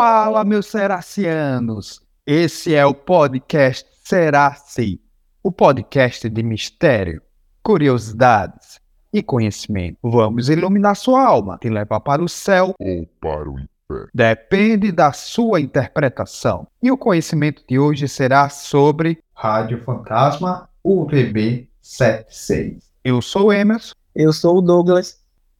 Fala, meus seracianos! Esse é o podcast Seraci, o podcast de mistério, curiosidades e conhecimento. Vamos iluminar sua alma, te levar para o céu ou para o inferno. Depende da sua interpretação. E o conhecimento de hoje será sobre Rádio Fantasma UVB 76. Eu sou Emerson. Eu sou o Douglas.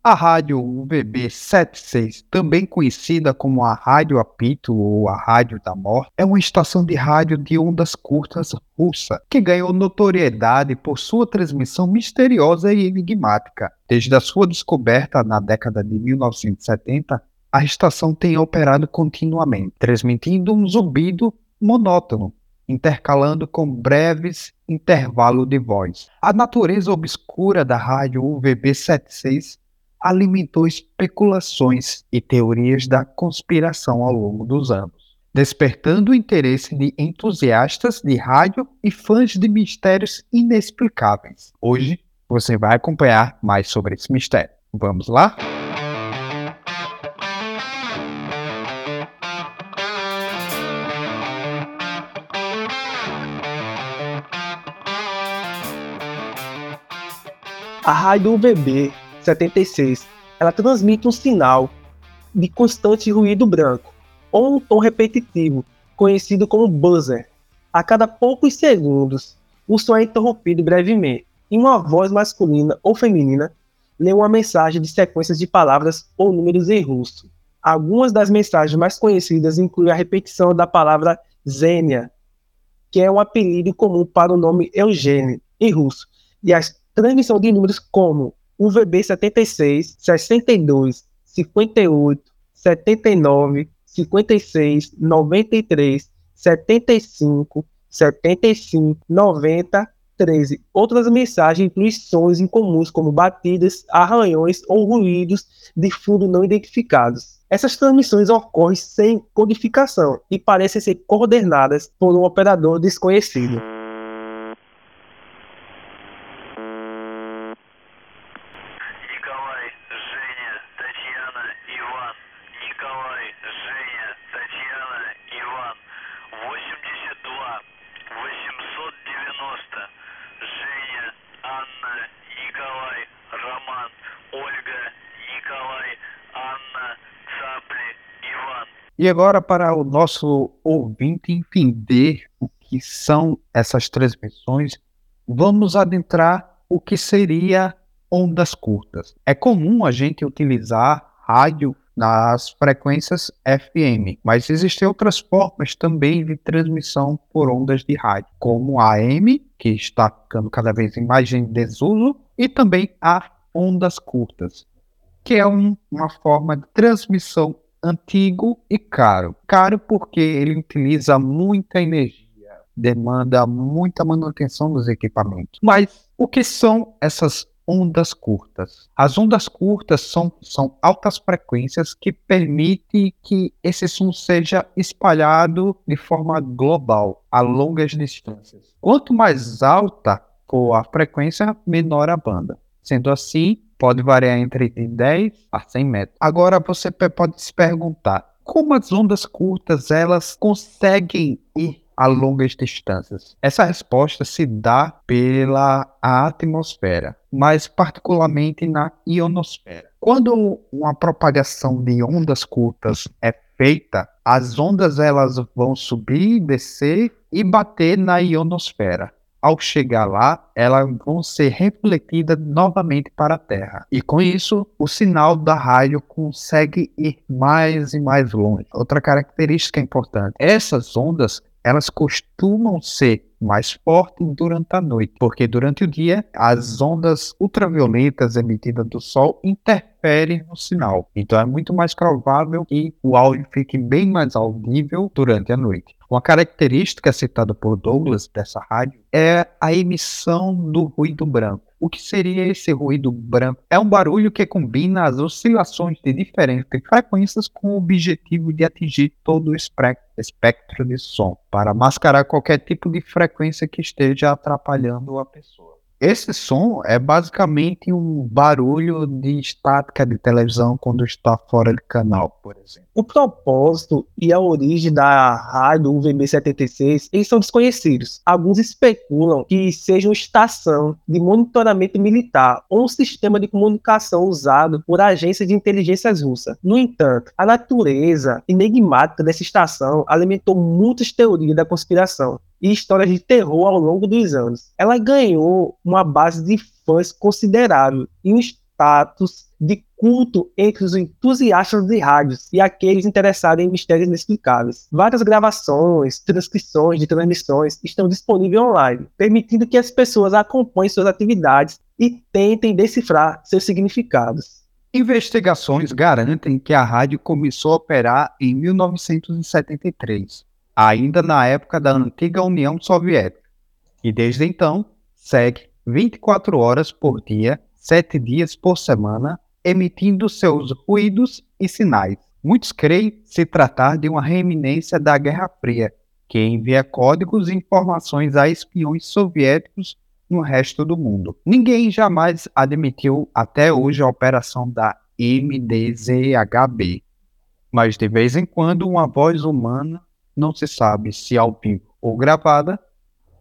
A rádio UVB 76, também conhecida como a Rádio Apito ou a Rádio da Morte, é uma estação de rádio de ondas curtas russa que ganhou notoriedade por sua transmissão misteriosa e enigmática. Desde a sua descoberta na década de 1970, a estação tem operado continuamente, transmitindo um zumbido monótono, intercalando com breves intervalos de voz. A natureza obscura da rádio UVB 76 alimentou especulações e teorias da conspiração ao longo dos anos, despertando o interesse de entusiastas de rádio e fãs de mistérios inexplicáveis. Hoje você vai acompanhar mais sobre esse mistério. Vamos lá? A rádio UVB 76, ela transmite um sinal de constante ruído branco, ou um tom repetitivo, conhecido como buzzer. A cada poucos segundos, o som é interrompido brevemente, e uma voz masculina ou feminina lê uma mensagem de sequências de palavras ou números em russo. Algumas das mensagens mais conhecidas incluem a repetição da palavra Zênia, que é um apelido comum para o nome Eugênio, em russo, e a transmissão de números como UVB 76, 62, 58, 79, 56, 93, 75, 75, 90, 13. Outras mensagens incluem sons incomuns como batidas, arranhões ou ruídos de fundo não identificados. Essas transmissões ocorrem sem codificação e parecem ser coordenadas por um operador desconhecido. E agora, para o nosso ouvinte entender o que são essas transmissões, vamos adentrar o que seria ondas curtas. É comum a gente utilizar rádio nas frequências FM, mas existem outras formas também de transmissão por ondas de rádio, como a AM, que está ficando cada vez mais em desuso, e também a ondas curtas, que é um, uma forma de transmissão antigo e caro. Caro porque ele utiliza muita energia, demanda muita manutenção dos equipamentos. Mas o que são essas ondas curtas? As ondas curtas são, são altas frequências que permitem que esse som seja espalhado de forma global, a longas distâncias. Quanto mais alta for a frequência, menor a banda. Sendo assim, pode variar entre 10 a 100 metros. Agora você pode se perguntar, como as ondas curtas elas conseguem ir a longas distâncias? Essa resposta se dá pela atmosfera, mas particularmente na ionosfera. Quando uma propagação de ondas curtas é feita, as ondas elas vão subir, descer e bater na ionosfera ao chegar lá, elas vão ser refletidas novamente para a Terra. E com isso, o sinal da rádio consegue ir mais e mais longe. Outra característica importante: essas ondas elas costumam ser mais fortes durante a noite, porque durante o dia as ondas ultravioletas emitidas do Sol interferem no sinal. Então é muito mais provável que o áudio fique bem mais audível durante a noite. Uma característica citada por Douglas dessa rádio é a emissão do ruído branco. O que seria esse ruído branco? É um barulho que combina as oscilações de diferentes frequências com o objetivo de atingir todo o espectro de som, para mascarar qualquer tipo de frequência que esteja atrapalhando a pessoa. Esse som é basicamente um barulho de estática de televisão quando está fora de canal, por exemplo. O propósito e a origem da rádio UVB-76 eles são desconhecidos. Alguns especulam que seja uma estação de monitoramento militar ou um sistema de comunicação usado por agências de inteligências russas. No entanto, a natureza enigmática dessa estação alimentou muitas teorias da conspiração e histórias de terror ao longo dos anos. Ela ganhou uma base de fãs considerável e um status de culto entre os entusiastas de rádios e aqueles interessados em mistérios inexplicáveis. Várias gravações, transcrições de transmissões estão disponíveis online, permitindo que as pessoas acompanhem suas atividades e tentem decifrar seus significados. Investigações garantem que a rádio começou a operar em 1973, ainda na época da antiga União Soviética, e desde então segue 24 horas por dia, 7 dias por semana, emitindo seus ruídos e sinais. Muitos creem se tratar de uma reeminência da Guerra Fria, que envia códigos e informações a espiões soviéticos no resto do mundo. Ninguém jamais admitiu até hoje a operação da MDZHB, mas de vez em quando uma voz humana não se sabe se ao vivo ou gravada,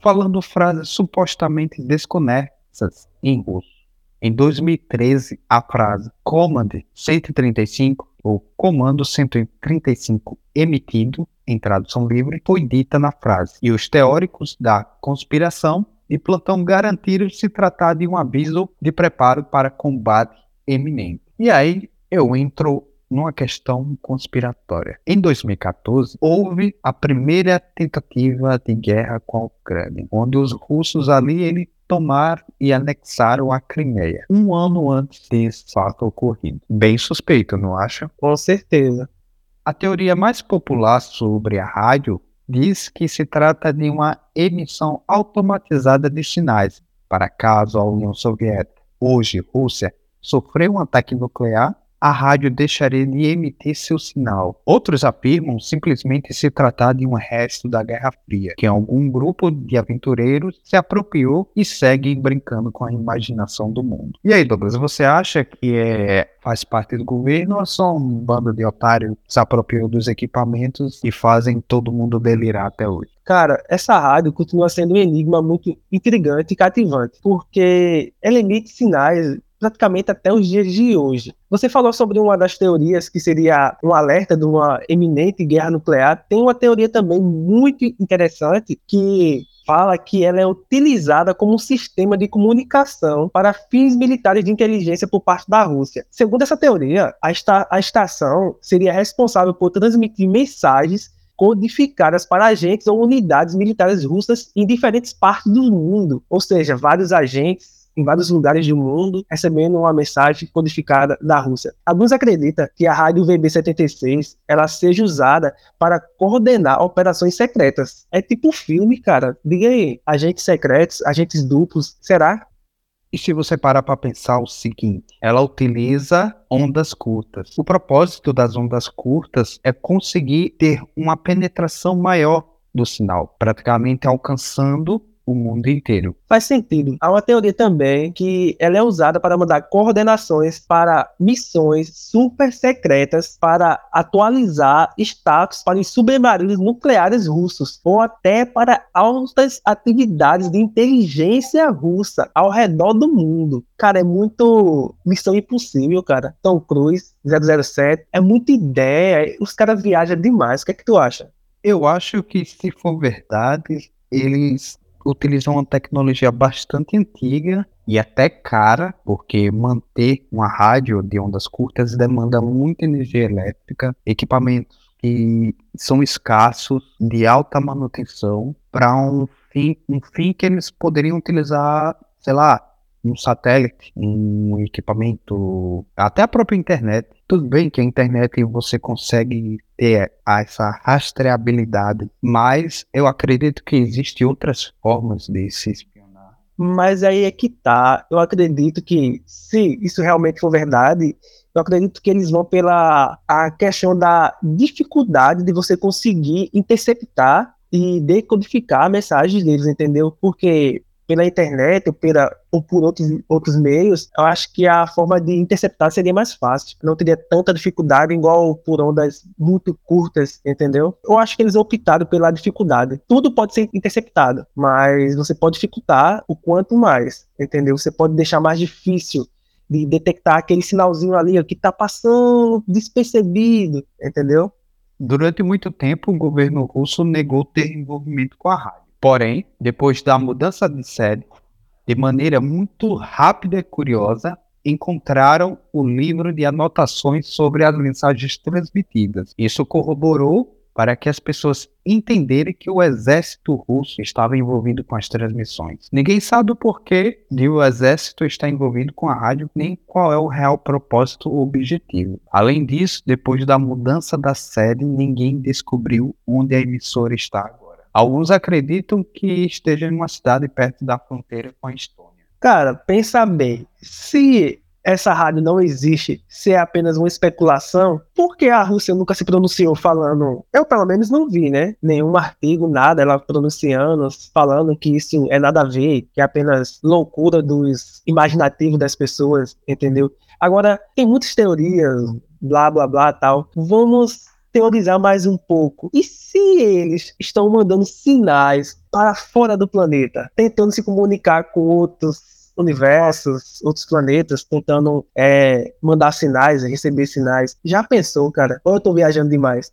falando frases supostamente desconexas em russo. Em 2013, a frase Command 135 ou Comando 135 emitido em tradução livre foi dita na frase, e os teóricos da conspiração de plantão garantiram se tratar de um aviso de preparo para combate eminente. E aí eu entro numa questão conspiratória. Em 2014, houve a primeira tentativa de guerra com a Ucrânia, onde os russos ali ele tomaram e anexaram a Crimeia, um ano antes desse fato ocorrido. Bem suspeito, não acha? Com certeza. A teoria mais popular sobre a rádio diz que se trata de uma emissão automatizada de sinais para caso a União Soviética, hoje Rússia, sofreu um ataque nuclear a rádio deixaria de emitir seu sinal. Outros afirmam simplesmente se tratar de um resto da Guerra Fria, que algum grupo de aventureiros se apropriou e segue brincando com a imaginação do mundo. E aí, Douglas, você acha que é, faz parte do governo ou é só um bando de otários que se apropriou dos equipamentos e fazem todo mundo delirar até hoje? Cara, essa rádio continua sendo um enigma muito intrigante e cativante, porque ela emite sinais praticamente até os dias de hoje. Você falou sobre uma das teorias que seria um alerta de uma eminente guerra nuclear. Tem uma teoria também muito interessante que fala que ela é utilizada como um sistema de comunicação para fins militares de inteligência por parte da Rússia. Segundo essa teoria, a, esta a estação seria responsável por transmitir mensagens codificadas para agentes ou unidades militares russas em diferentes partes do mundo, ou seja, vários agentes em vários lugares do mundo, recebendo uma mensagem codificada da Rússia. Alguns acreditam que a rádio VB76 ela seja usada para coordenar operações secretas. É tipo filme, cara. Diga aí, agentes secretos, agentes duplos, será? E se você parar para pensar o seguinte, ela utiliza ondas curtas. O propósito das ondas curtas é conseguir ter uma penetração maior do sinal, praticamente alcançando o mundo inteiro. Faz sentido. Há uma teoria também que ela é usada para mandar coordenações para missões super secretas para atualizar status para os submarinos nucleares russos ou até para altas atividades de inteligência russa ao redor do mundo. Cara, é muito missão impossível, cara. Tom Cruise, 007, é muita ideia. Os caras viajam demais. O que é que tu acha? Eu acho que se for verdade, eles utilizam uma tecnologia bastante antiga e até cara, porque manter uma rádio de ondas curtas demanda muita energia elétrica, equipamentos que são escassos, de alta manutenção, para um fim, um fim que eles poderiam utilizar, sei lá, um satélite, um equipamento, até a própria internet. Tudo bem que a internet você consegue ter essa rastreabilidade, mas eu acredito que existem outras formas de se espionar. Mas aí é que tá. Eu acredito que, se isso realmente for verdade, eu acredito que eles vão pela a questão da dificuldade de você conseguir interceptar e decodificar mensagens deles, entendeu? Porque pela internet ou, pela, ou por outros, outros meios, eu acho que a forma de interceptar seria mais fácil. Não teria tanta dificuldade igual por ondas muito curtas, entendeu? Eu acho que eles optaram pela dificuldade. Tudo pode ser interceptado, mas você pode dificultar o quanto mais, entendeu? Você pode deixar mais difícil de detectar aquele sinalzinho ali que está passando despercebido, entendeu? Durante muito tempo, o governo russo negou ter envolvimento com a rádio. Porém, depois da mudança de sede, de maneira muito rápida e curiosa, encontraram o livro de anotações sobre as mensagens transmitidas. Isso corroborou para que as pessoas entenderem que o exército russo estava envolvido com as transmissões. Ninguém sabe o porquê de o exército estar envolvido com a rádio, nem qual é o real propósito ou objetivo. Além disso, depois da mudança da sede, ninguém descobriu onde a emissora está agora. Alguns acreditam que esteja em uma cidade perto da fronteira com a Estônia. Cara, pensa bem. Se essa rádio não existe, se é apenas uma especulação, por que a Rússia nunca se pronunciou falando? Eu, pelo menos, não vi, né? Nenhum artigo, nada, ela pronunciando, falando que isso é nada a ver, que é apenas loucura dos imaginativos das pessoas, entendeu? Agora, tem muitas teorias, blá, blá, blá, tal. Vamos teorizar mais um pouco. E se eles estão mandando sinais para fora do planeta, tentando se comunicar com outros universos, outros planetas, tentando é, mandar sinais, receber sinais. Já pensou, cara? Ou eu tô viajando demais?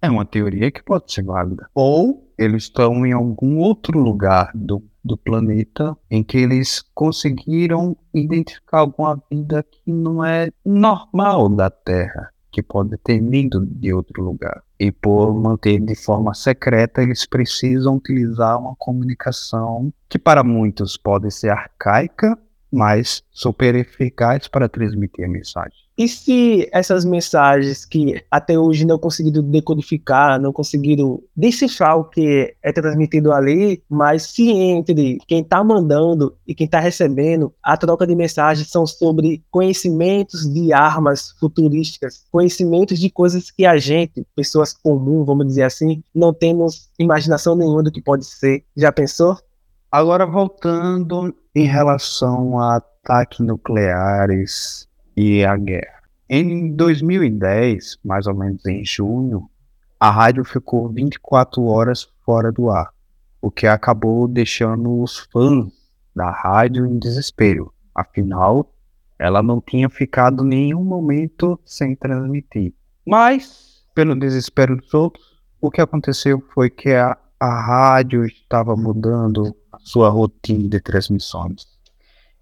É uma teoria que pode ser válida. Ou eles estão em algum outro lugar do, do planeta em que eles conseguiram identificar alguma vida que não é normal da Terra que pode ter vindo de outro lugar. E por manter de forma secreta, eles precisam utilizar uma comunicação que para muitos pode ser arcaica, mas super eficaz para transmitir a mensagem. E se essas mensagens que até hoje não conseguiram decodificar, não conseguiram decifrar o que é transmitido ali, mas se entre quem está mandando e quem está recebendo, a troca de mensagens são sobre conhecimentos de armas futurísticas, conhecimentos de coisas que a gente, pessoas comuns, vamos dizer assim, não temos imaginação nenhuma do que pode ser. Já pensou? Agora voltando em relação a ataques nucleares e a guerra. Em 2010, mais ou menos em junho, a rádio ficou 24 horas fora do ar, o que acabou deixando os fãs da rádio em desespero. Afinal, ela não tinha ficado nenhum momento sem transmitir. Mas, pelo desespero dos outros, o que aconteceu foi que a, a rádio estava mudando sua rotina de transmissões.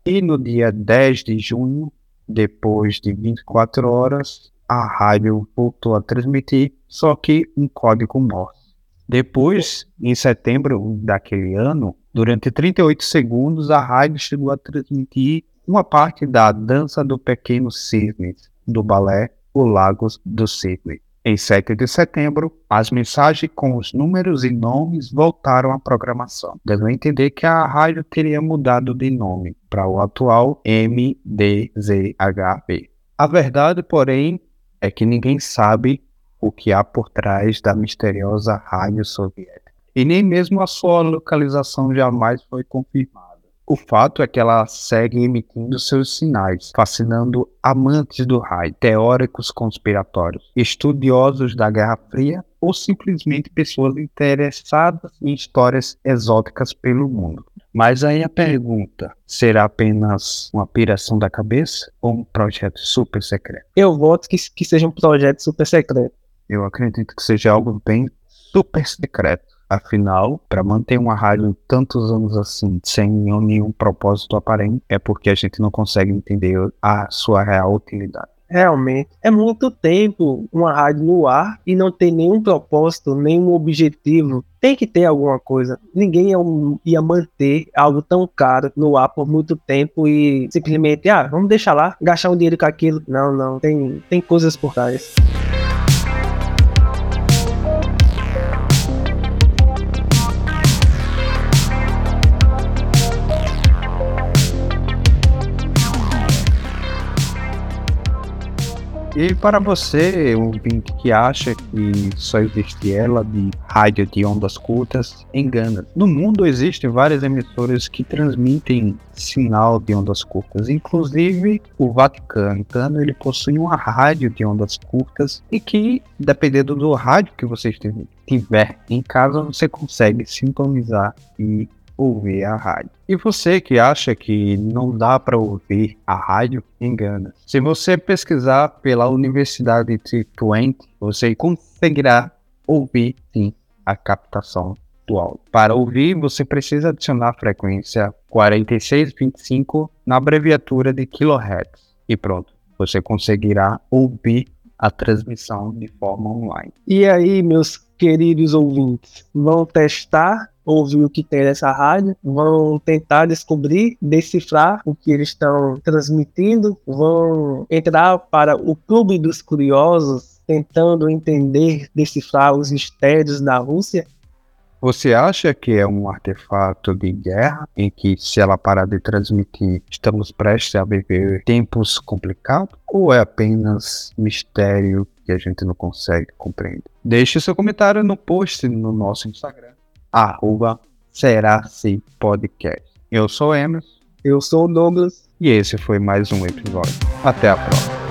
E no dia 10 de junho, depois de 24 horas, a rádio voltou a transmitir, só que um código Morse. Depois, em setembro daquele ano, durante 38 segundos, a rádio chegou a transmitir uma parte da Dança do Pequeno Cisne, do balé O Lagos do Cisne. Em 7 de setembro, as mensagens com os números e nomes voltaram à programação, a entender que a rádio teria mudado de nome para o atual MDZHB. A verdade, porém, é que ninguém sabe o que há por trás da misteriosa rádio soviética. E nem mesmo a sua localização jamais foi confirmada. O fato é que ela segue emitindo seus sinais, fascinando amantes do raio, teóricos conspiratórios, estudiosos da Guerra Fria ou simplesmente pessoas interessadas em histórias exóticas pelo mundo. Mas aí a pergunta: será apenas uma piração da cabeça ou um projeto super secreto? Eu voto que, que seja um projeto super secreto. Eu acredito que seja algo bem super secreto. Afinal, para manter uma rádio tantos anos assim, sem nenhum propósito aparente, é porque a gente não consegue entender a sua real utilidade. Realmente, é muito tempo uma rádio no ar e não ter nenhum propósito, nenhum objetivo. Tem que ter alguma coisa. Ninguém ia manter algo tão caro no ar por muito tempo e simplesmente, ah, vamos deixar lá, gastar um dinheiro com aquilo. Não, não, tem, tem coisas por trás. E para você, ouvinte que acha que só existe ela de rádio de ondas curtas, engana. No mundo existem várias emissoras que transmitem sinal de ondas curtas, inclusive o Vaticano. Então, ele possui uma rádio de ondas curtas e que, dependendo do rádio que você tiver em casa, você consegue sintonizar e ouvir a rádio. E você que acha que não dá para ouvir a rádio, engana. Se você pesquisar pela Universidade de Twente, você conseguirá ouvir sim a captação do áudio. Para ouvir, você precisa adicionar a frequência 4625 na abreviatura de kHz. E pronto, você conseguirá ouvir a transmissão de forma online. E aí, meus queridos ouvintes, vão testar ouvir o que tem nessa rádio, vão tentar descobrir, decifrar o que eles estão transmitindo, vão entrar para o clube dos curiosos, tentando entender, decifrar os mistérios da Rússia. Você acha que é um artefato de guerra em que, se ela parar de transmitir, estamos prestes a viver tempos complicados? Ou é apenas mistério que a gente não consegue compreender? Deixe seu comentário no post no nosso Instagram arroba será se podcast. Eu sou Emerson. Eu sou o Douglas. E esse foi mais um episódio. Até a próxima.